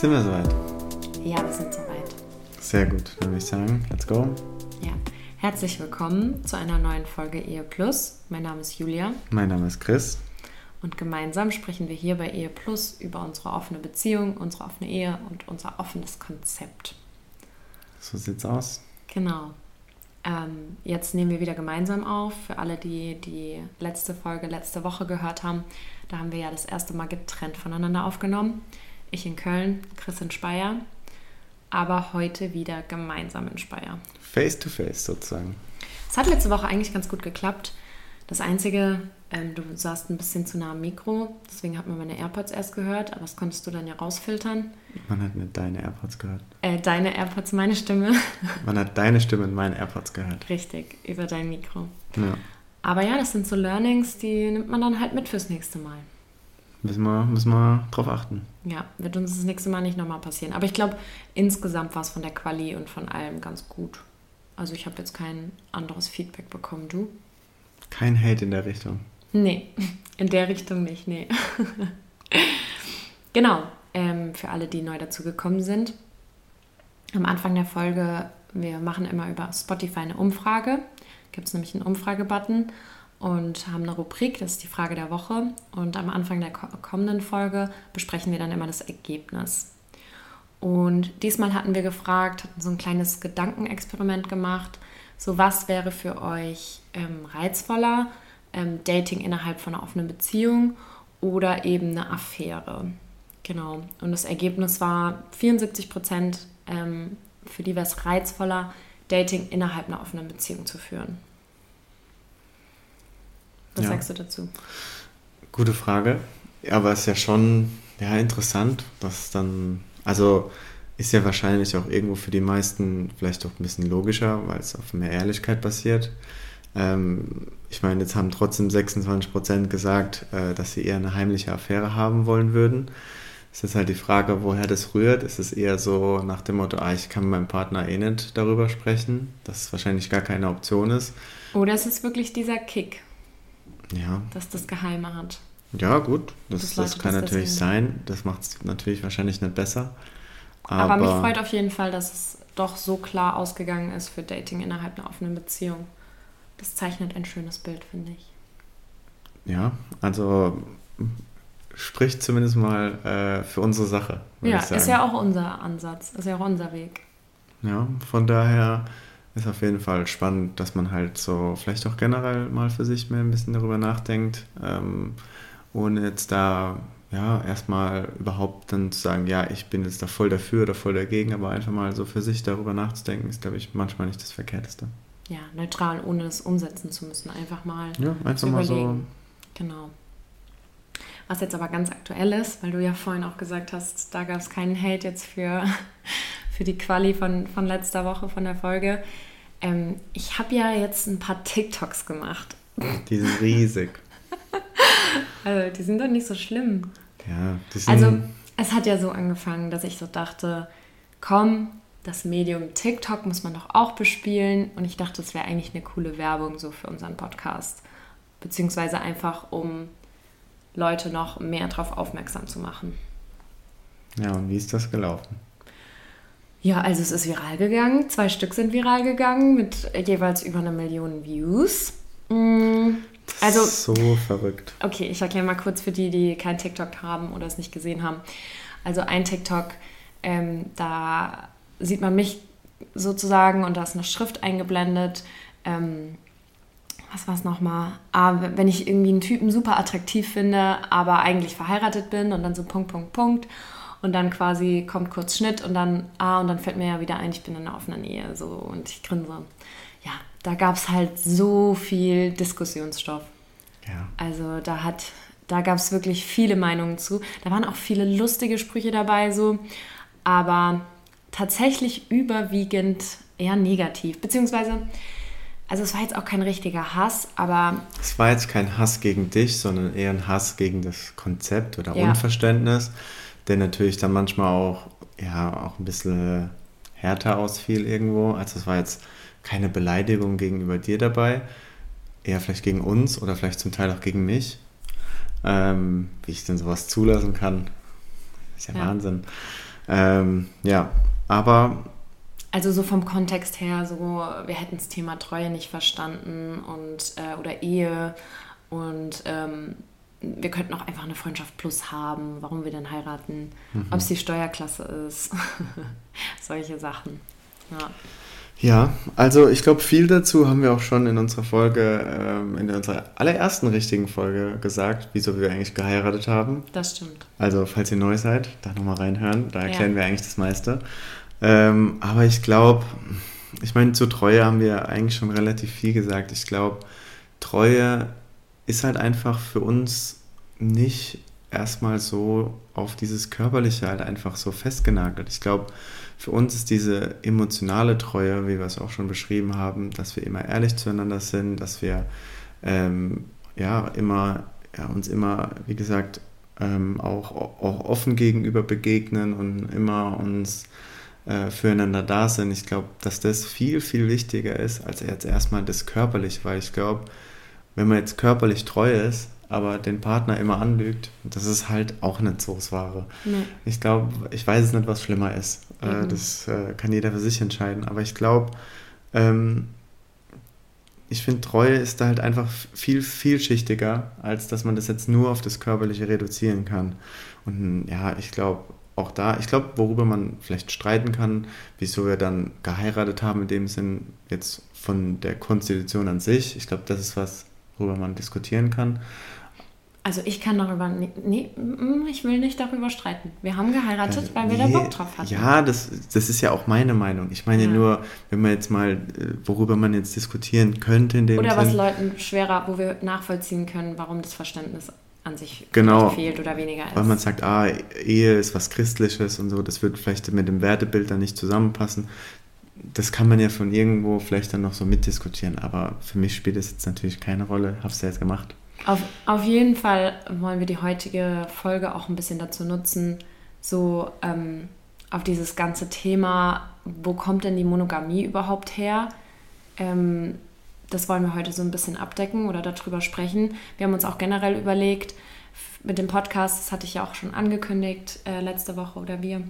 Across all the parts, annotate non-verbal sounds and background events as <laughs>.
Sind wir soweit? Ja, wir sind soweit. Sehr gut. Dann würde ich sagen, let's go. Ja. Herzlich willkommen zu einer neuen Folge Ehe Plus. Mein Name ist Julia Mein Name ist Chris. und gemeinsam sprechen wir hier bei Ehe Plus über unsere offene Beziehung, unsere offene Ehe und unser offenes Konzept. So sieht's aus. Genau. Ähm, jetzt nehmen wir wieder gemeinsam auf. Für alle, die die letzte Folge letzte Woche gehört haben, da haben wir ja das erste Mal getrennt voneinander aufgenommen. Ich in Köln, Chris in Speyer, aber heute wieder gemeinsam in Speyer. Face to face sozusagen. Es hat letzte Woche eigentlich ganz gut geklappt. Das Einzige, ähm, du saßt ein bisschen zu nah am Mikro, deswegen hat man meine AirPods erst gehört, aber das konntest du dann ja rausfiltern. Man hat nicht deine AirPods gehört. Äh, deine AirPods, meine Stimme. <laughs> Man hat deine Stimme in meinen AirPods gehört. Richtig, über dein Mikro. Ja. Aber ja, das sind so Learnings, die nimmt man dann halt mit fürs nächste Mal. Müssen wir, müssen wir drauf achten. Ja, wird uns das nächste Mal nicht nochmal passieren. Aber ich glaube, insgesamt war es von der Quali und von allem ganz gut. Also ich habe jetzt kein anderes Feedback bekommen. Du? Kein Hate in der Richtung. Nee, <laughs> in der Richtung nicht, nee. <laughs> genau, ähm, für alle, die neu dazu gekommen sind. Am Anfang der Folge, wir machen immer über Spotify eine Umfrage. Gibt es nämlich einen Umfragebutton und haben eine Rubrik, das ist die Frage der Woche. Und am Anfang der ko- kommenden Folge besprechen wir dann immer das Ergebnis. Und diesmal hatten wir gefragt, hatten so ein kleines Gedankenexperiment gemacht. So, was wäre für euch ähm, reizvoller? Ähm, Dating innerhalb von einer offenen Beziehung oder eben eine Affäre? Genau. Und das Ergebnis war 74 Prozent, ähm, für die wäre es reizvoller, Dating innerhalb einer offenen Beziehung zu führen. Was Ja. sagst du dazu? Gute Frage. Aber es ist ja schon ja, interessant, dass dann, also ist ja wahrscheinlich auch irgendwo für die meisten vielleicht auch ein bisschen logischer, weil es auf mehr Ehrlichkeit basiert. Ähm, ich meine, jetzt haben trotzdem 26% gesagt, äh, dass sie eher eine heimliche Affäre haben wollen würden. Es ist halt die Frage, woher das rührt. Ist es eher so nach dem Motto, ah, ich kann mit meinem Partner eh nicht darüber sprechen, dass es wahrscheinlich gar keine Option ist. Oder ist es wirklich dieser Kick, Ja, dass das Geheime hat? ja, gut, das, das, Leute kann das natürlich deswegen- sein. Das macht es natürlich wahrscheinlich nicht besser. Aber, Aber, mich freut auf jeden Fall, dass es doch so klar ausgegangen ist für Dating innerhalb einer offenen Beziehung. Das zeichnet ein schönes Bild, finde ich. ja, also spricht zumindest mal äh, für unsere Sache. Ja, ist ja auch unser Ansatz, ist ja auch unser Weg. Ja, von daher ist auf jeden Fall spannend, dass man halt so vielleicht auch generell mal für sich mehr ein bisschen darüber nachdenkt, ähm, ohne jetzt da ja erstmal überhaupt dann zu sagen, ja, ich bin jetzt da voll dafür oder voll dagegen, aber einfach mal so für sich darüber nachzudenken, ist, glaube ich, manchmal nicht das Verkehrteste. Ja, neutral, ohne es umsetzen zu müssen. Einfach mal Ja, einfach mal so. überlegen. Genau. Was jetzt aber ganz aktuell ist, weil du ja vorhin auch gesagt hast, da gab es keinen Hate jetzt für, für die Quali von, von letzter Woche, von der Folge. Ähm, ich habe ja jetzt ein paar TikToks gemacht. Die sind riesig. <laughs> Also, die sind doch nicht so schlimm. Ja, die sind. Also, es hat ja so angefangen, dass ich so dachte, komm, das Medium TikTok muss man doch auch bespielen. Und ich dachte, das wäre eigentlich eine coole Werbung so für unseren Podcast. Beziehungsweise einfach, um Leute noch mehr darauf aufmerksam zu machen. ja, und wie ist das gelaufen? Ja, also es ist viral gegangen. Zwei Stück sind viral gegangen mit jeweils über eine Million Views. Mm, Also, So verrückt. Okay, ich erkläre mal kurz für die, die kein TikTok haben oder es nicht gesehen haben. Also ein TikTok, ähm, da sieht man mich sozusagen und da ist eine Schrift eingeblendet. Ähm, was war es nochmal? Ah, wenn ich irgendwie einen Typen super attraktiv finde, aber eigentlich verheiratet bin und dann so Punkt, Punkt, Punkt. Und dann quasi kommt kurz Schnitt und dann, ah, und dann fällt mir ja wieder ein, ich bin in einer offenen Ehe. So, und ich grinse. Ja, da gab es halt so viel Diskussionsstoff. Ja. Also da hat, da gab es wirklich viele Meinungen zu. Da waren auch viele lustige Sprüche dabei, so, aber tatsächlich überwiegend eher negativ. Beziehungsweise, also es war jetzt auch kein richtiger Hass, aber. Es war jetzt kein Hass gegen dich, sondern eher ein Hass gegen das Konzept oder Ja. Unverständnis, der natürlich dann manchmal auch, ja, auch ein bisschen härter ausfiel irgendwo. Also es war jetzt keine Beleidigung gegenüber dir dabei, eher vielleicht gegen uns oder vielleicht zum Teil auch gegen mich. Ähm, wie ich denn sowas zulassen kann, ist ja, Ja. Wahnsinn. Ähm, ja, aber Also so vom Kontext her, so wir hätten das Thema Treue nicht verstanden und äh, oder Ehe und ähm, wir könnten auch einfach eine Freundschaft plus haben, warum wir denn heiraten, ob es die Steuerklasse ist, <laughs> solche Sachen. Ja. Ja, also ich glaube, viel dazu haben wir auch schon in unserer Folge, ähm, in unserer allerersten richtigen Folge gesagt, wieso wir eigentlich geheiratet haben. Das stimmt. Also, falls ihr neu seid, da nochmal reinhören, da erklären Ja. wir eigentlich das meiste. Ähm, aber ich glaube, ich meine, zur Treue haben wir eigentlich schon relativ viel gesagt. Ich glaube, Treue ist halt einfach für uns nicht erstmal so auf dieses Körperliche halt einfach so festgenagelt. Ich glaube, für uns ist diese emotionale Treue, wie wir es auch schon beschrieben haben, dass wir immer ehrlich zueinander sind, dass wir ähm, ja immer ja, uns immer, wie gesagt, ähm, auch, auch offen gegenüber begegnen und immer uns äh, füreinander da sind. Ich glaube, dass das viel, viel wichtiger ist als jetzt erstmal das Körperliche, weil ich glaube, wenn man jetzt körperlich treu ist, aber den Partner immer anlügt, das ist halt auch nicht so Wahre. Nee. Ich glaube, ich weiß es nicht, was schlimmer ist. Äh, Mhm. das äh, kann jeder für sich entscheiden. Aber ich glaube, ähm, ich finde, Treue ist da halt einfach viel vielschichtiger, als dass man das jetzt nur auf das Körperliche reduzieren kann. Und ja, ich glaube, auch da, ich glaube, worüber man vielleicht streiten kann, wieso wir dann geheiratet haben, in dem Sinn jetzt von der Konstitution an sich. Ich glaube, das ist was, worüber man diskutieren kann. Also ich kann darüber, nee, mm, ich will nicht darüber streiten. Wir haben geheiratet, weil wir da Nee, Bock drauf hatten. Ja, das, das ist ja auch meine Meinung. Ich meine Ja. nur, wenn man jetzt mal, äh, worüber man jetzt diskutieren könnte in dem Oder was Sinn. Leuten schwerer, wo wir nachvollziehen können, warum das Verständnis an sich Genau. fehlt oder weniger ist. Weil man sagt, ah, Ehe ist was Christliches und so, das wird vielleicht mit dem Wertebild dann nicht zusammenpassen. Das kann man ja von irgendwo vielleicht dann noch so mitdiskutieren, aber für mich spielt das jetzt natürlich keine Rolle. Hab's ja jetzt gemacht. Auf, auf jeden Fall wollen wir die heutige Folge auch ein bisschen dazu nutzen, so ähm, auf dieses ganze Thema, wo kommt denn die Monogamie überhaupt her? Ähm, das wollen wir heute so ein bisschen abdecken oder darüber sprechen. Wir haben uns auch generell überlegt, mit dem Podcast, das hatte ich ja auch schon angekündigt äh, letzte Woche oder wir,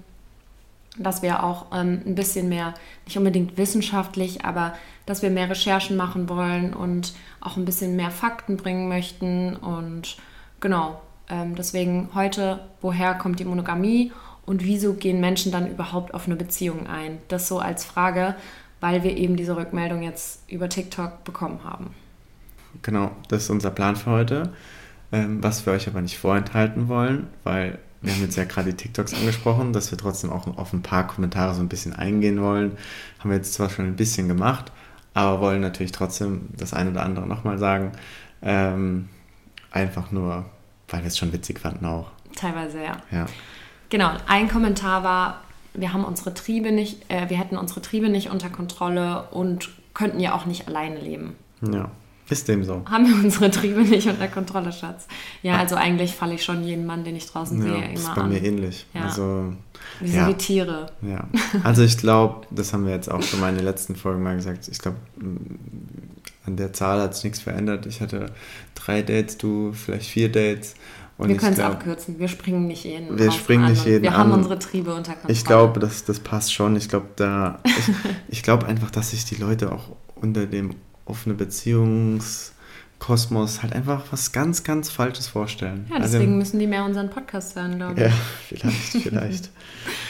dass wir auch ähm, ein bisschen mehr, nicht unbedingt wissenschaftlich, aber dass wir mehr Recherchen machen wollen und auch ein bisschen mehr Fakten bringen möchten. Und genau, ähm, deswegen heute, woher kommt die Monogamie und wieso gehen Menschen dann überhaupt auf eine Beziehung ein? Das so als Frage, weil wir eben diese Rückmeldung jetzt über TikTok bekommen haben. Genau, das ist unser Plan für heute. Ähm, was wir euch aber nicht vorenthalten wollen, weil wir haben jetzt ja gerade die TikToks angesprochen, dass wir trotzdem auch auf ein paar Kommentare so ein bisschen eingehen wollen. Haben wir jetzt zwar schon ein bisschen gemacht, aber wollen natürlich trotzdem das eine oder andere nochmal sagen. Ähm, einfach nur, weil wir es schon witzig fanden auch. Teilweise ja. Ja. Genau, ein Kommentar war, wir haben unsere Triebe nicht, äh, wir hätten unsere Triebe nicht unter Kontrolle und könnten ja auch nicht alleine leben. ja. Ist dem so. Haben wir unsere Triebe nicht unter Kontrolle, Schatz? Ja, also eigentlich falle ich schon jeden Mann, den ich draußen sehe, Ja, ist immer bei an. mir ähnlich. Ja. Also, Wir sind ja. wie Tiere. Ja, also ich glaube, das haben wir jetzt auch schon mal in den letzten Folgen mal gesagt. Ich glaube, an der Zahl hat sich nichts verändert. Ich hatte drei Dates, du vielleicht vier Dates. Und wir können es abkürzen. Wir springen nicht jeden Wir springen an nicht jeden Wir haben an. unsere Triebe unter Kontrolle. Ich glaube, das, das passt schon. Ich glaube, da, ich, <laughs> ich glaube einfach, dass sich die Leute auch unter dem offene Beziehungskosmos halt einfach was ganz, ganz Falsches vorstellen. Ja, deswegen müssen die mehr unseren Podcast hören, glaube ich. Also, ja, vielleicht, vielleicht. <laughs>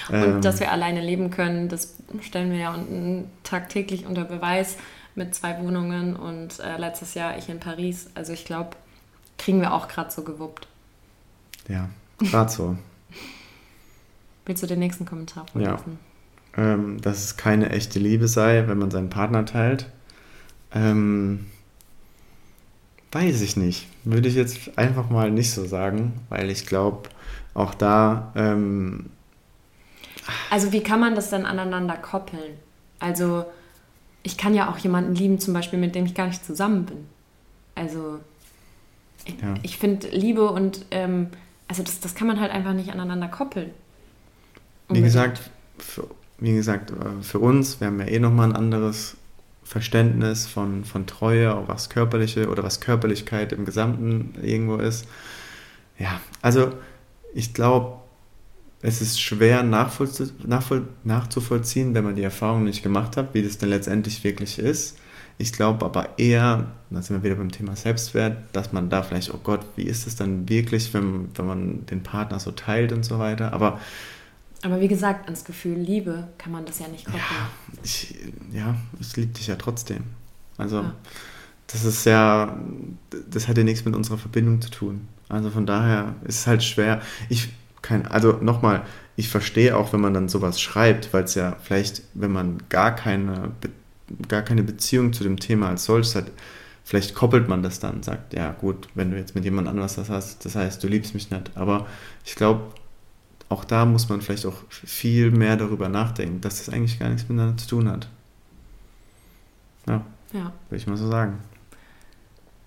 Und Ähm, dass wir alleine leben können, das stellen wir ja unten tagtäglich unter Beweis mit zwei Wohnungen und äh, letztes Jahr ich in Paris. Also ich glaube, kriegen wir auch gerade so gewuppt. Ja, gerade so. <laughs> Willst du den nächsten Kommentar vorlesen? Ja. Ähm, dass es keine echte Liebe sei, wenn man seinen Partner teilt. Ähm, weiß ich nicht. Würde ich jetzt einfach mal nicht so sagen, weil ich glaube, auch da. Ähm, also, wie kann man das dann aneinander koppeln? Also, ich kann ja auch jemanden lieben, zum Beispiel, mit dem ich gar nicht zusammen bin. Also, ich, ja. ich finde Liebe und. Ähm, also, das, das kann man halt einfach nicht aneinander koppeln. Wie gesagt, für, wie gesagt, äh, für uns, wir haben ja eh nochmal ein anderes Verständnis von, von Treue, was körperliche oder was Körperlichkeit im Gesamten irgendwo ist. Ja, also ich glaube, es ist schwer nachzuvollziehen, wenn man die Erfahrung nicht gemacht hat, wie das denn letztendlich wirklich ist. Ich glaube aber eher, da sind wir wieder beim Thema Selbstwert, dass man da vielleicht, oh Gott, wie ist es dann wirklich, wenn, wenn man den Partner so teilt und so weiter. Aber aber wie gesagt, ans Gefühl Liebe kann man das ja nicht koppeln. Ja, ich, ja, ich liebe dich ja trotzdem. Also, ja. das ist ja, das hat ja nichts mit unserer Verbindung zu tun. Also von daher ist es halt schwer. Ich kein, also nochmal, ich verstehe auch, wenn man dann sowas schreibt, weil es ja vielleicht, wenn man gar keine, gar keine Beziehung zu dem Thema als solches hat, vielleicht koppelt man das dann, sagt, ja gut, wenn du jetzt mit jemand anderes das hast, das heißt, du liebst mich nicht. Aber ich glaube, auch da muss man vielleicht auch viel mehr darüber nachdenken, dass das eigentlich gar nichts miteinander zu tun hat. Ja. ja. Würde ich mal so sagen.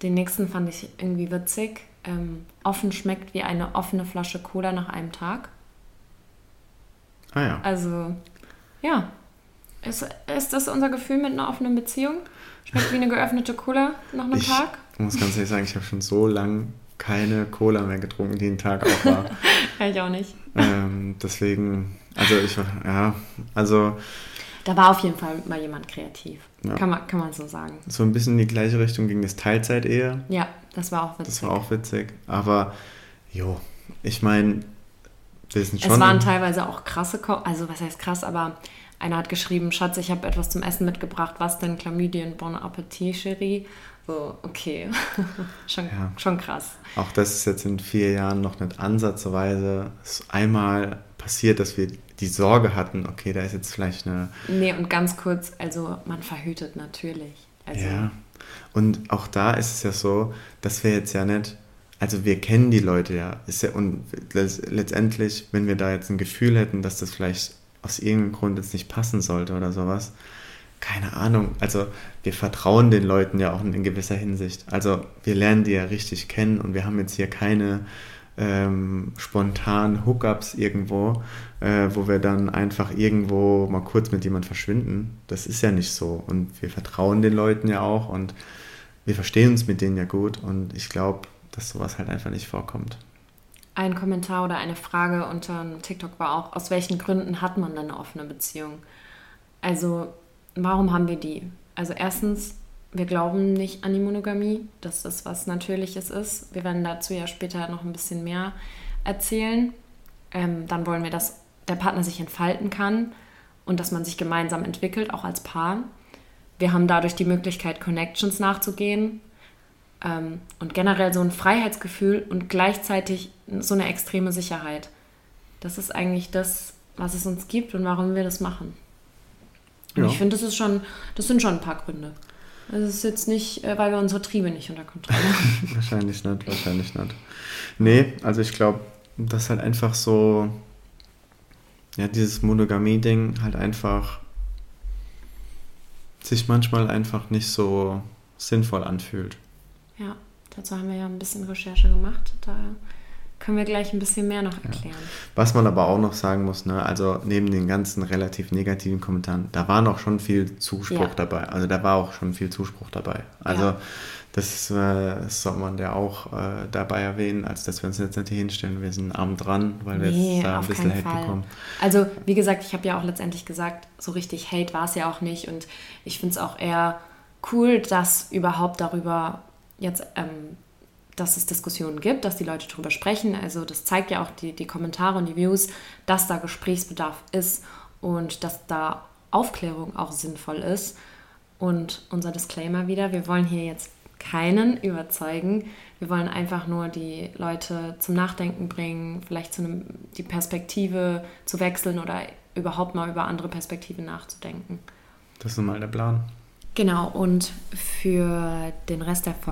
Den nächsten fand ich irgendwie witzig. Ähm, offen schmeckt wie eine offene Flasche Cola nach einem Tag. Ah ja. Also, ja. Ist, ist das unser Gefühl mit einer offenen Beziehung? Schmeckt wie eine geöffnete Cola nach einem ich Tag? Ich muss ganz ehrlich sagen, ich habe schon so lange keine Cola mehr getrunken, die ein Tag auch war. <laughs> ja, ich auch nicht. Ähm, deswegen, also ich war, ja, also. Da war auf jeden Fall mal jemand kreativ. Ja. Kann, man, kann man so sagen. So ein bisschen in die gleiche Richtung ging das Teilzeit-Ehe. Ja, das war auch witzig. Das war auch witzig. Aber, jo, ich meine, wir sind schon. Es waren teilweise auch krasse, Ko also was heißt krass, aber einer hat geschrieben, Schatz, ich habe etwas zum Essen mitgebracht. Was denn Chlamydien? Bon Appetit, Cherie. So, okay. <laughs> schon, ja. schon krass. Auch das ist jetzt in vier Jahren noch nicht ansatzweise einmal passiert, dass wir die Sorge hatten, okay, da ist jetzt vielleicht eine. Nee, und ganz kurz, also man verhütet natürlich. Also ja. Und auch da ist es ja so, dass wir jetzt ja nicht, also wir kennen die Leute ja, ist ja und letztendlich, wenn wir da jetzt ein Gefühl hätten, dass das vielleicht aus irgendeinem Grund jetzt nicht passen sollte oder sowas, keine Ahnung, also wir vertrauen den Leuten ja auch in gewisser Hinsicht. Also wir lernen die ja richtig kennen und wir haben jetzt hier keine ähm, spontanen Hookups irgendwo, äh, wo wir dann einfach irgendwo mal kurz mit jemand verschwinden. Das ist ja nicht so. Und wir vertrauen den Leuten ja auch und wir verstehen uns mit denen ja gut. Und ich glaube, dass sowas halt einfach nicht vorkommt. Ein Kommentar oder eine Frage unter TikTok war auch, aus welchen Gründen hat man denn eine offene Beziehung? Also warum haben wir die? Also erstens, wir glauben nicht an die Monogamie, dass das was Natürliches ist. Wir werden dazu ja später noch ein bisschen mehr erzählen. Ähm, dann wollen wir, dass der Partner sich entfalten kann und dass man sich gemeinsam entwickelt, auch als Paar. Wir haben dadurch die Möglichkeit, Connections nachzugehen ähm, und generell so ein Freiheitsgefühl und gleichzeitig so eine extreme Sicherheit. Das ist eigentlich das, was es uns gibt und warum wir das machen. Und ja. ich finde, das ist schon, das sind schon ein paar Gründe. Es ist jetzt nicht, äh, weil wir unsere Triebe nicht unter Kontrolle haben. <laughs> wahrscheinlich nicht, wahrscheinlich nicht. Nee, also ich glaube, das ist halt einfach so, ja, dieses Monogamie-Ding halt einfach sich manchmal einfach nicht so sinnvoll anfühlt. Ja, dazu haben wir ja ein bisschen Recherche gemacht. Da können wir gleich ein bisschen mehr noch erklären. Ja. Was man aber auch noch sagen muss, ne, also neben den ganzen relativ negativen Kommentaren, da war noch schon viel Zuspruch ja. dabei. Also da war auch schon viel Zuspruch dabei. Also ja. das, äh, das soll man ja auch äh, dabei erwähnen, als dass wir uns jetzt nicht hier hinstellen, wir sind arm dran, weil wir nee, jetzt da ein bisschen Hate Fall. bekommen. Also wie gesagt, ich habe ja auch letztendlich gesagt, so richtig Hate war es ja auch nicht und ich finde es auch eher cool, dass überhaupt darüber jetzt ähm, dass es Diskussionen gibt, dass die Leute darüber sprechen. Also das zeigt ja auch die, die Kommentare und die Views, dass da Gesprächsbedarf ist und dass da Aufklärung auch sinnvoll ist. Und unser Disclaimer wieder, wir wollen hier jetzt keinen überzeugen. Wir wollen einfach nur die Leute zum Nachdenken bringen, vielleicht zu einem, die Perspektive zu wechseln oder überhaupt mal über andere Perspektiven nachzudenken. Das ist nun mal der Plan. Genau, und für den Rest der Folge.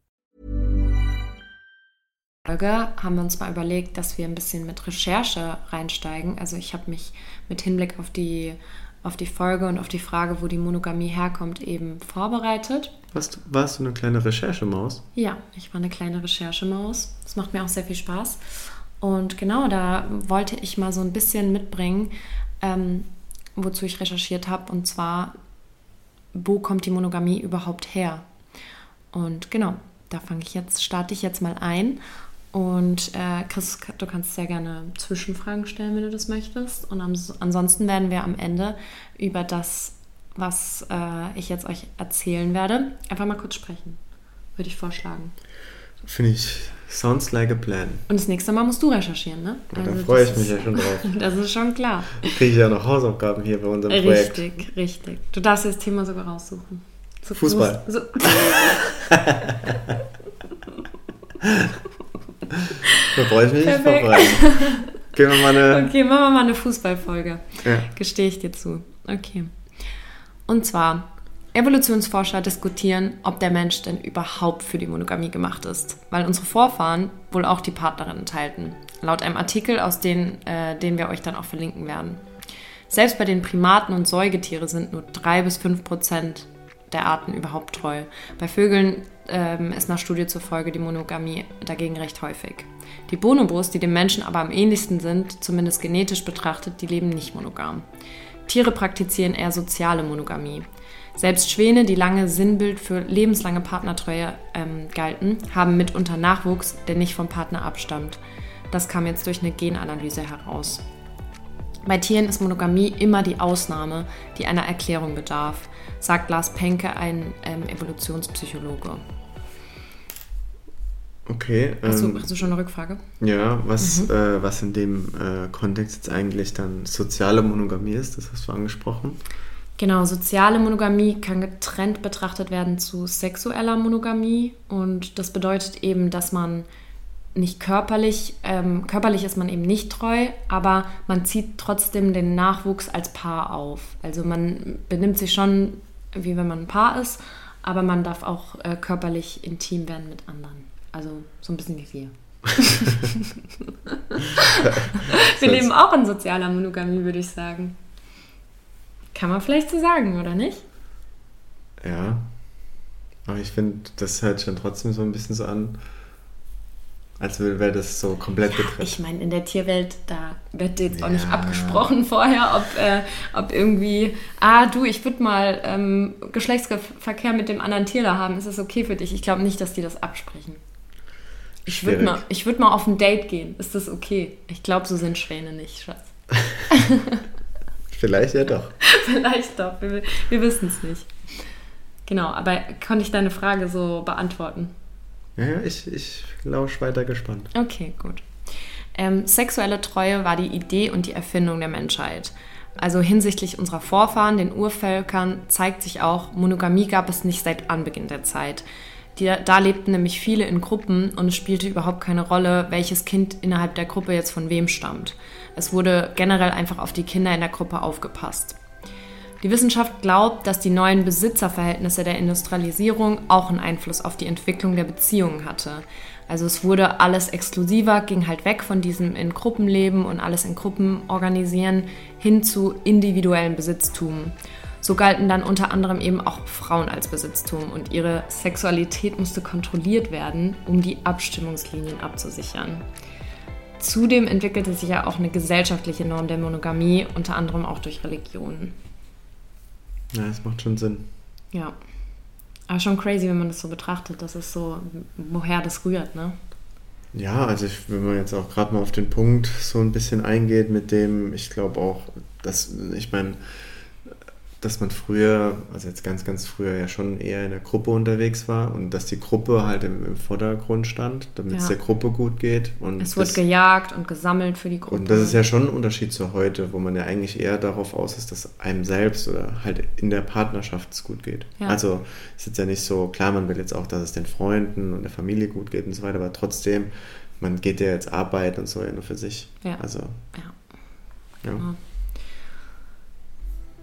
Folge haben wir uns mal überlegt, dass wir ein bisschen mit Recherche reinsteigen. Also ich habe mich mit Hinblick auf die, auf die Folge und auf die Frage, wo die Monogamie herkommt, eben vorbereitet. Warst, warst du eine kleine Recherchemaus? Ja, ich war eine kleine Recherchemaus. Das macht mir auch sehr viel Spaß. Und genau, da wollte ich mal so ein bisschen mitbringen, ähm, wozu ich recherchiert habe. Und zwar, wo kommt die Monogamie überhaupt her? Und genau, da fange ich jetzt, starte ich jetzt mal ein. Und äh, Chris, du kannst sehr gerne Zwischenfragen stellen, wenn du das möchtest. Und am, ansonsten werden wir am Ende über das, was äh, ich jetzt euch erzählen werde, einfach mal kurz sprechen. Würde ich vorschlagen. Finde ich, sounds like a plan. Und das nächste Mal musst du recherchieren, ne? Ja, da Also freue das ich mich ist- ja schon drauf. <laughs> Das ist schon klar. Kriege ich ja noch Hausaufgaben hier bei unserem Projekt. Richtig, richtig. Du darfst das Thema sogar raussuchen. So Fußball. So, <laughs> <laughs> Da freue ich mich Perfekt. Gehen wir mal eine. <laughs> okay, machen wir mal eine Fußballfolge. Ja. Gestehe ich dir zu. Okay. Und zwar, Evolutionsforscher diskutieren, ob der Mensch denn überhaupt für die Monogamie gemacht ist, weil unsere Vorfahren wohl auch die Partnerin enthalten. Laut einem Artikel, aus den, äh, den wir euch dann auch verlinken werden. Selbst bei den Primaten und Säugetiere sind nur 3 bis 5 Prozent der Arten überhaupt treu. Bei Vögeln ähm, ist nach Studie zufolge die Monogamie dagegen recht häufig. Die Bonobos, die dem Menschen aber am ähnlichsten sind, zumindest genetisch betrachtet, die leben nicht monogam. Tiere praktizieren eher soziale Monogamie. Selbst Schwäne, die lange Sinnbild für lebenslange Partnertreue ähm, galten, haben mitunter Nachwuchs, der nicht vom Partner abstammt. Das kam jetzt durch eine Genanalyse heraus. Bei Tieren ist Monogamie immer die Ausnahme, die einer Erklärung bedarf, sagt Lars Penke, ein ähm, Evolutionspsychologe. Okay. Hast, ähm, du, hast du schon eine Rückfrage? Ja, was, Mhm. äh, was in dem äh, Kontext jetzt eigentlich dann soziale Monogamie ist, das hast du angesprochen. Genau, soziale Monogamie kann getrennt betrachtet werden zu sexueller Monogamie und das bedeutet eben, dass man nicht körperlich, ähm, körperlich ist man eben nicht treu, aber man zieht trotzdem den Nachwuchs als Paar auf. Also man benimmt sich schon, wie wenn man ein Paar ist, aber man darf auch äh, körperlich intim werden mit anderen. Also so ein bisschen wie wir. <laughs> wir leben auch in sozialer Monogamie, würde ich sagen. Kann man vielleicht so sagen, oder nicht? Ja. Aber ich finde, das hört sich dann trotzdem so ein bisschen so an, als wäre das so komplett getrennt. Ich meine, in der Tierwelt, da wird jetzt auch nicht Ja. abgesprochen <laughs> vorher, ob, äh, ob irgendwie, ah du, ich würde mal ähm, Geschlechtsverkehr mit dem anderen Tier da haben, ist das okay für dich? Ich glaube nicht, dass die das absprechen. Ich würde mal, ich würd mal auf ein Date gehen. Ist das okay? Ich glaube, so sind Schwäne nicht, Schatz. <laughs> Vielleicht ja doch. <laughs> Vielleicht doch, wir, wir wissen es nicht. Genau, aber konnte ich deine Frage so beantworten? Ja, ich, ich lausch weiter gespannt. Okay, gut. Ähm, sexuelle Treue war die Idee und die Erfindung der Menschheit. Also hinsichtlich unserer Vorfahren, den Urvölkern, zeigt sich auch, Monogamie gab es nicht seit Anbeginn der Zeit. Die, da lebten nämlich viele in Gruppen und es spielte überhaupt keine Rolle, welches Kind innerhalb der Gruppe jetzt von wem stammt. Es wurde generell einfach auf die Kinder in der Gruppe aufgepasst. Die Wissenschaft glaubt, dass die neuen Besitzerverhältnisse der Industrialisierung auch einen Einfluss auf die Entwicklung der Beziehungen hatte. Also es wurde alles exklusiver, ging halt weg von diesem in Gruppen leben und alles in Gruppen organisieren hin zu individuellem Besitztum. So galten dann unter anderem eben auch Frauen als Besitztum und ihre Sexualität musste kontrolliert werden, um die Abstimmungslinien abzusichern. Zudem entwickelte sich ja auch eine gesellschaftliche Norm der Monogamie, unter anderem auch durch Religionen. Ja, das macht schon Sinn. Ja. Aber schon crazy, wenn man das so betrachtet, das ist so, woher das rührt, ne? Ja, also ich, wenn man jetzt auch gerade mal auf den Punkt so ein bisschen eingeht, mit dem, ich glaube auch, dass, ich meine, dass man früher, also jetzt ganz, ganz früher ja schon eher in der Gruppe unterwegs war und dass die Gruppe halt im, im Vordergrund stand, damit es Ja. der Gruppe gut geht. Und Es wurde das, gejagt und gesammelt für die Gruppe. und das ist ja schon ein Unterschied zu heute, wo man ja eigentlich eher darauf aus ist, dass einem selbst oder halt in der Partnerschaft es gut geht. Ja. Also es ist jetzt ja nicht so, klar, man will jetzt auch, dass es den Freunden und der Familie gut geht und so weiter, aber trotzdem, man geht ja jetzt arbeiten und so ja nur für sich. Ja. Also, Ja. ja.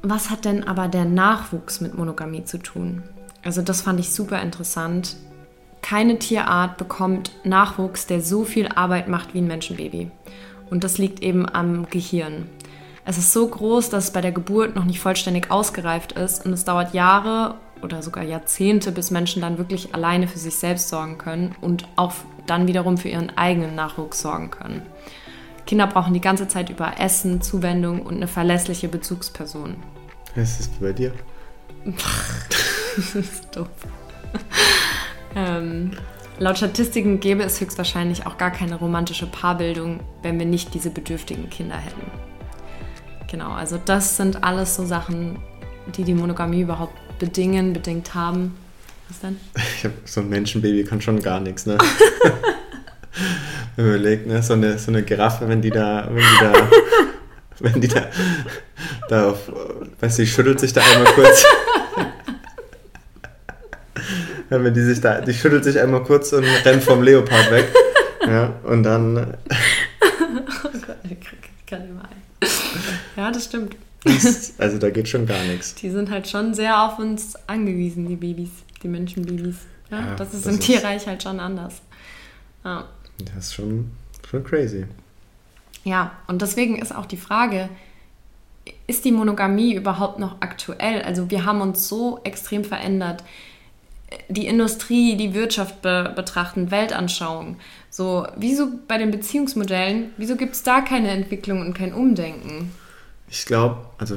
Was hat denn aber der Nachwuchs mit Monogamie zu tun? Also das fand ich super interessant. Keine Tierart bekommt Nachwuchs, der so viel Arbeit macht wie ein Menschenbaby. Und das liegt eben am Gehirn. Es ist so groß, dass es bei der Geburt noch nicht vollständig ausgereift ist und es dauert Jahre oder sogar Jahrzehnte, bis Menschen dann wirklich alleine für sich selbst sorgen können und auch dann wiederum für ihren eigenen Nachwuchs sorgen können. Kinder brauchen die ganze Zeit über Essen, Zuwendung und eine verlässliche Bezugsperson. Was ist bei dir? <laughs> Das ist doof. ähm, laut Statistiken gäbe es höchstwahrscheinlich auch gar keine romantische Paarbildung, wenn wir nicht diese bedürftigen Kinder hätten. Genau, also das sind alles so Sachen, die die Monogamie überhaupt bedingen, bedingt haben. Was denn? Ich hab, so ein Menschenbaby kann schon gar nichts, ne? <laughs> Wenn man überlegt, ne? So eine, so eine Giraffe, wenn die da, wenn die da, <laughs> wenn die da, da auf, weißt du, die schüttelt sich da einmal kurz. <laughs> Wenn die sich da, die schüttelt sich einmal kurz und rennt vom Leopard weg. Ja, und dann, <laughs> Oh Gott, ich krieg kann nicht mehr ein. Ja, das stimmt. also da geht schon gar nichts. Die sind halt schon sehr auf uns angewiesen, die Babys, die Menschenbabys. Ja, Ja, das ist das im ist- Tierreich halt schon anders. Ja. Das ist schon, schon crazy. ja, und deswegen ist auch die Frage, ist die Monogamie überhaupt noch aktuell? Also wir haben uns so extrem verändert. Die Industrie, die Wirtschaft be betrachten, Weltanschauung. So, wieso bei den Beziehungsmodellen, wieso gibt es da keine Entwicklung und kein Umdenken? Ich glaube, also,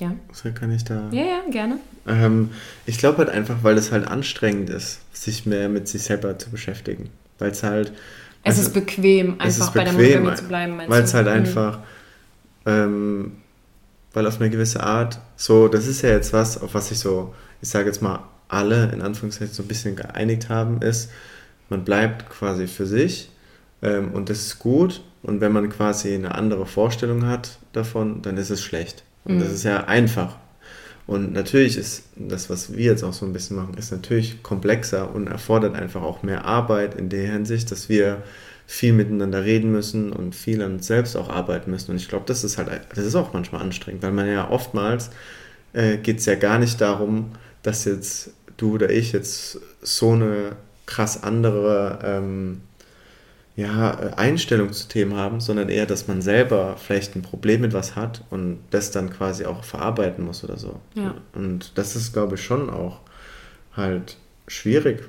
Ja, so kann ich da. ja, ja, gerne. Ähm, ich glaube halt einfach, weil es halt anstrengend ist, sich mehr mit sich selber zu beschäftigen. Weil es halt. Es ist bequem, einfach ist bei der bequem, Monogamie zu bleiben. Weil es halt Mhm. einfach. Ähm, weil auf eine gewisse Art, so, das ist ja jetzt was, auf was sich so, ich sage jetzt mal, alle in Anführungszeichen so ein bisschen geeinigt haben, ist, man bleibt quasi für sich ähm, und das ist gut. Und wenn man quasi eine andere Vorstellung hat davon, dann ist es schlecht. Und das ist ja einfach. Und natürlich ist das, was wir jetzt auch so ein bisschen machen, ist natürlich komplexer und erfordert einfach auch mehr Arbeit in der Hinsicht, dass wir viel miteinander reden müssen und viel an uns selbst auch arbeiten müssen. Und ich glaube, das ist halt, das ist auch manchmal anstrengend, weil man ja oftmals äh, geht es ja gar nicht darum, dass jetzt du oder ich jetzt so eine krass andere ähm, ja, äh, Einstellung zu Themen haben, sondern eher, dass man selber vielleicht ein Problem mit was hat und das dann quasi auch verarbeiten muss oder so. Ja. Und das ist, glaube ich, schon auch halt schwierig.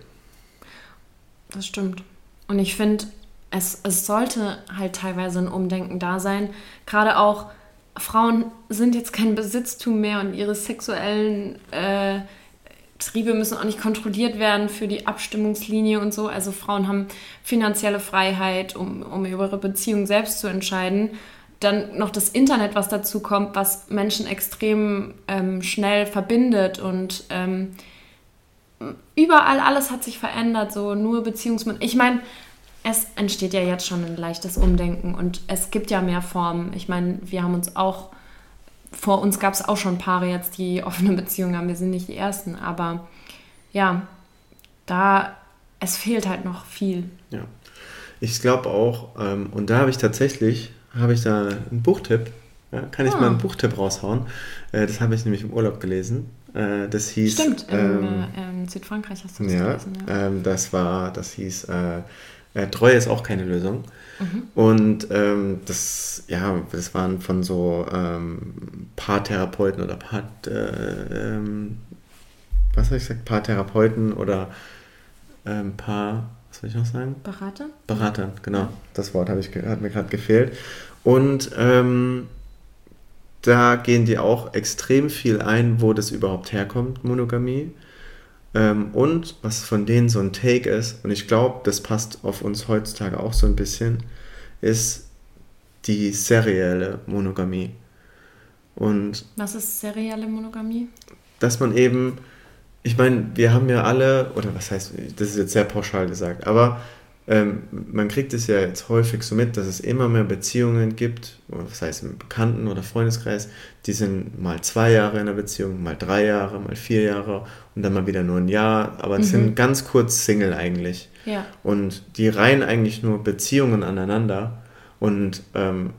Das stimmt. Und ich finde, es, es sollte halt teilweise ein Umdenken da sein. Gerade auch Frauen sind jetzt kein Besitztum mehr und ihre sexuellen äh, Triebe müssen auch nicht kontrolliert werden für die Abstimmungslinie und so. Also Frauen haben finanzielle Freiheit, um, um über ihre Beziehung selbst zu entscheiden. Dann noch das Internet, was dazu kommt, was Menschen extrem ähm, schnell verbindet und ähm, überall alles hat sich verändert, so nur Beziehungsmodelle. Ich meine, es entsteht ja jetzt schon ein leichtes Umdenken und es gibt ja mehr Formen. Ich meine, wir haben uns auch, vor uns gab es auch schon Paare jetzt, die <laughs> offene Beziehungen haben. Wir sind nicht die Ersten, aber ja, da, es fehlt halt noch viel. Ja. Ich glaube auch, ähm, und da habe ich tatsächlich, habe ich da einen Buchtipp, ja, kann ich Ah. mal einen Buchtipp raushauen. Äh, das habe ich nämlich im Urlaub gelesen. Äh, das hieß... Stimmt, in, ähm, äh, in Südfrankreich hast du das Ja, gelesen. Ja. Ähm, das war, das hieß, äh, Treue ist auch keine Lösung. Mhm. Und ähm, das, ja, das waren von so ähm, Paartherapeuten oder Paar, äh, ähm, was habe ich gesagt, Paartherapeuten oder ähm, Paar, was soll ich noch sagen? Berater? Beratern, genau. Das Wort habe ich, hat mir gerade gefehlt. Und ähm, da gehen die auch extrem viel ein, wo das überhaupt herkommt, Monogamie. Ähm, und was von denen so ein Take ist, und ich glaube, das passt auf uns heutzutage auch so ein bisschen, ist die serielle Monogamie. Und Was ist serielle Monogamie? dass man eben, ich meine, wir haben ja alle, oder was heißt, das ist jetzt sehr pauschal gesagt, aber ähm, man kriegt es ja jetzt häufig so mit, dass es immer mehr Beziehungen gibt, was heißt im Bekannten- oder Freundeskreis, die sind mal zwei Jahre in einer Beziehung, mal drei Jahre, mal vier Jahre und dann mal wieder nur ein Jahr, aber es sind ganz kurz Single eigentlich. Ja. Und die reihen eigentlich nur Beziehungen aneinander und ähm,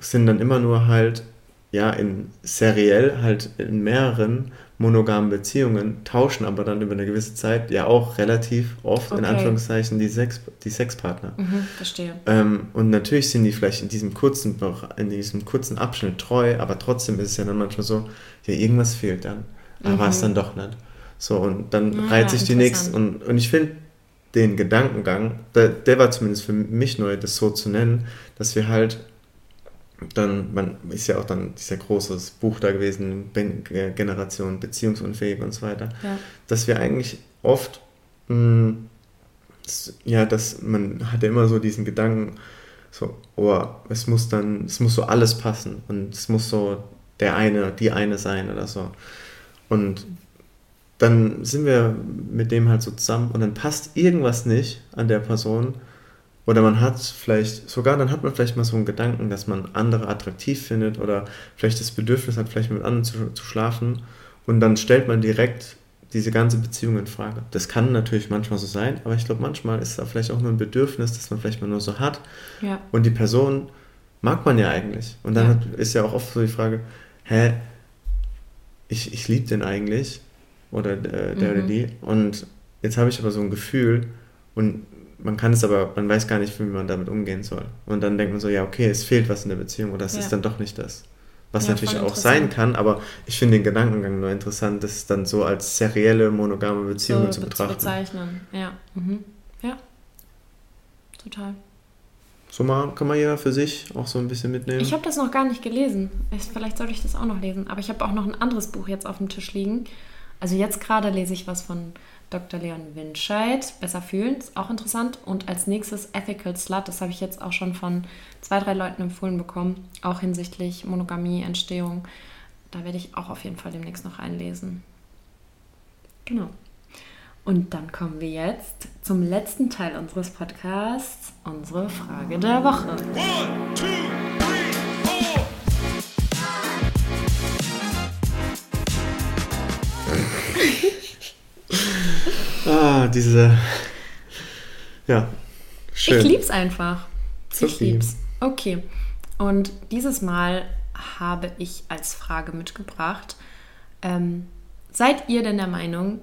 sind dann immer nur halt, ja, in seriell halt in mehreren monogamen Beziehungen, tauschen aber dann über eine gewisse Zeit ja auch relativ oft, in Okay. Anführungszeichen, die, Sex, die Sexpartner. Mhm, verstehe. Ähm, und natürlich sind die vielleicht in diesem kurzen in diesem kurzen Abschnitt treu, aber trotzdem ist es ja dann manchmal so, ja, irgendwas fehlt dann. Aber war es dann doch nicht. So, und dann Ah, reiht sich die nächste. Und, und ich finde den Gedankengang, der, der war zumindest für mich neu, das so zu nennen, dass wir halt dann, man ist ja auch dann dieser großes Buch da gewesen, ben, Ge- Generation beziehungsunfähig und so weiter, Ja. dass wir eigentlich oft, mh, s- ja, dass man hatte immer so diesen Gedanken, so, oh, es muss dann, es muss so alles passen und es muss so der eine, die eine sein oder so. Und dann sind wir mit dem halt so zusammen und dann passt irgendwas nicht an der Person. Oder man hat vielleicht, sogar dann hat man vielleicht mal so einen Gedanken, dass man andere attraktiv findet oder vielleicht das Bedürfnis hat, vielleicht mit anderen zu, zu schlafen. Und dann stellt man direkt diese ganze Beziehung in Frage. Das kann natürlich manchmal so sein, aber ich glaube, manchmal ist da vielleicht auch nur ein Bedürfnis, das man vielleicht mal nur so hat. Ja. Und die Person mag man ja eigentlich. Und dann Ja. hat, ist ja auch oft so die Frage, hä, ich, ich liebe den eigentlich oder äh, der oder Mhm. die und jetzt habe ich aber so ein Gefühl und man kann es aber, man weiß gar nicht, wie man damit umgehen soll. Und dann denkt man so, ja, okay, es fehlt was in der Beziehung oder es Ja. ist dann doch nicht das. Was Ja, natürlich auch sein kann, aber ich finde den Gedankengang nur interessant, das dann so als serielle, monogame Beziehungen zu be- betrachten. bezeichnen. Ja. Mhm. Ja. Total. So mal kann man ja für sich auch so ein bisschen mitnehmen. Ich habe das noch gar nicht gelesen. Ich, vielleicht sollte ich das auch noch lesen. Aber ich habe auch noch ein anderes Buch jetzt auf dem Tisch liegen. Also jetzt gerade lese ich was von Dr. Leon Winscheid. Besser fühlen, ist auch interessant. Und als nächstes Ethical Slut. Das habe ich jetzt auch schon von zwei, drei Leuten empfohlen bekommen. Auch hinsichtlich Monogamie, Entstehung. Da werde ich auch auf jeden Fall demnächst noch einlesen. Genau. Und dann kommen wir jetzt zum letzten Teil unseres Podcasts, unsere Frage der Woche. One, two, Ah, diese. <laughs> Ja. Schön. Ich lieb's einfach. Ich Sophie. lieb's. Okay. Und dieses Mal habe ich als Frage mitgebracht: ähm, Seid ihr denn der Meinung,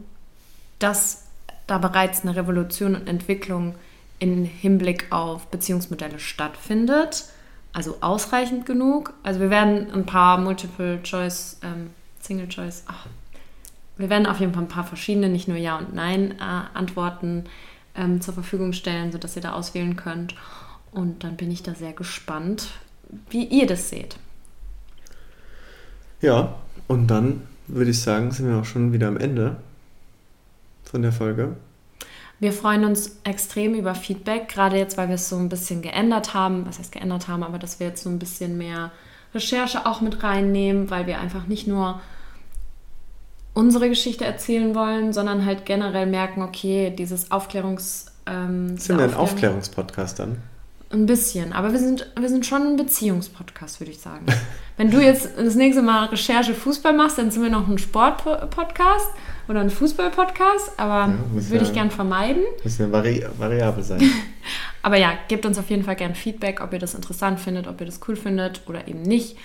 dass da bereits eine Revolution und Entwicklung im Hinblick auf Beziehungsmodelle stattfindet? Also ausreichend genug? Also, wir werden ein paar Multiple Choice, ähm, Single Choice, ach, wir werden auf jeden Fall ein paar verschiedene, nicht nur Ja und Nein äh, Antworten ähm, zur Verfügung stellen, sodass ihr da auswählen könnt. Und dann bin ich da sehr gespannt, wie ihr das seht. Ja, und dann würde ich sagen, sind wir auch schon wieder am Ende von der Folge. Wir freuen uns extrem über Feedback, gerade jetzt, weil wir es so ein bisschen geändert haben. Was heißt geändert haben, aber dass wir jetzt so ein bisschen mehr Recherche auch mit reinnehmen, weil wir einfach nicht nur unsere Geschichte erzählen wollen, sondern halt generell merken, okay, dieses Aufklärungs... Ähm, Sind wir ein Aufklärung- Aufklärungspodcast dann? Ein bisschen, aber wir sind, wir sind schon ein Beziehungspodcast, würde ich sagen. <laughs> Wenn du jetzt das nächste Mal Recherche Fußball machst, dann sind wir noch ein Sportpodcast oder ein Fußballpodcast, aber muss würde ja- ich gern vermeiden. Muss ja vari variabel sein. <laughs> Aber ja, gebt uns auf jeden Fall gern Feedback, ob ihr das interessant findet, ob ihr das cool findet oder eben nicht.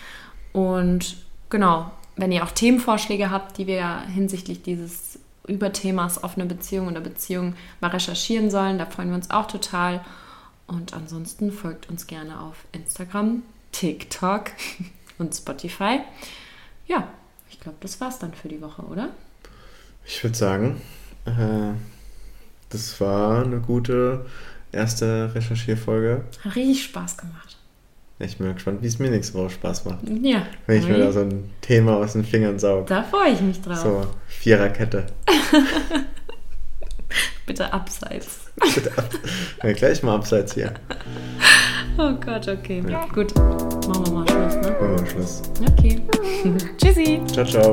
Und genau, wenn ihr auch Themenvorschläge habt, die wir hinsichtlich dieses Überthemas offene Beziehung oder Beziehung mal recherchieren sollen, da freuen wir uns auch total. Und ansonsten folgt uns gerne auf Instagram, TikTok <laughs> und Spotify. Ja, ich glaube, das war's dann für die Woche, oder? Ich würde sagen, äh, das war eine gute erste Recherchierfolge. Hat richtig Spaß gemacht. Ich bin mal gespannt, wie es mir nächste Woche Spaß macht. Ja, Wenn ich mir da so ein Thema aus den Fingern saug. da freue ich mich drauf. So, Viererkette. <laughs> Bitte abseits. ja, gleich mal abseits hier. Oh Gott, okay. Gut. Machen wir mal Schluss, ne? Machen wir Schluss. Okay. <laughs> Tschüssi. Ciao, ciao.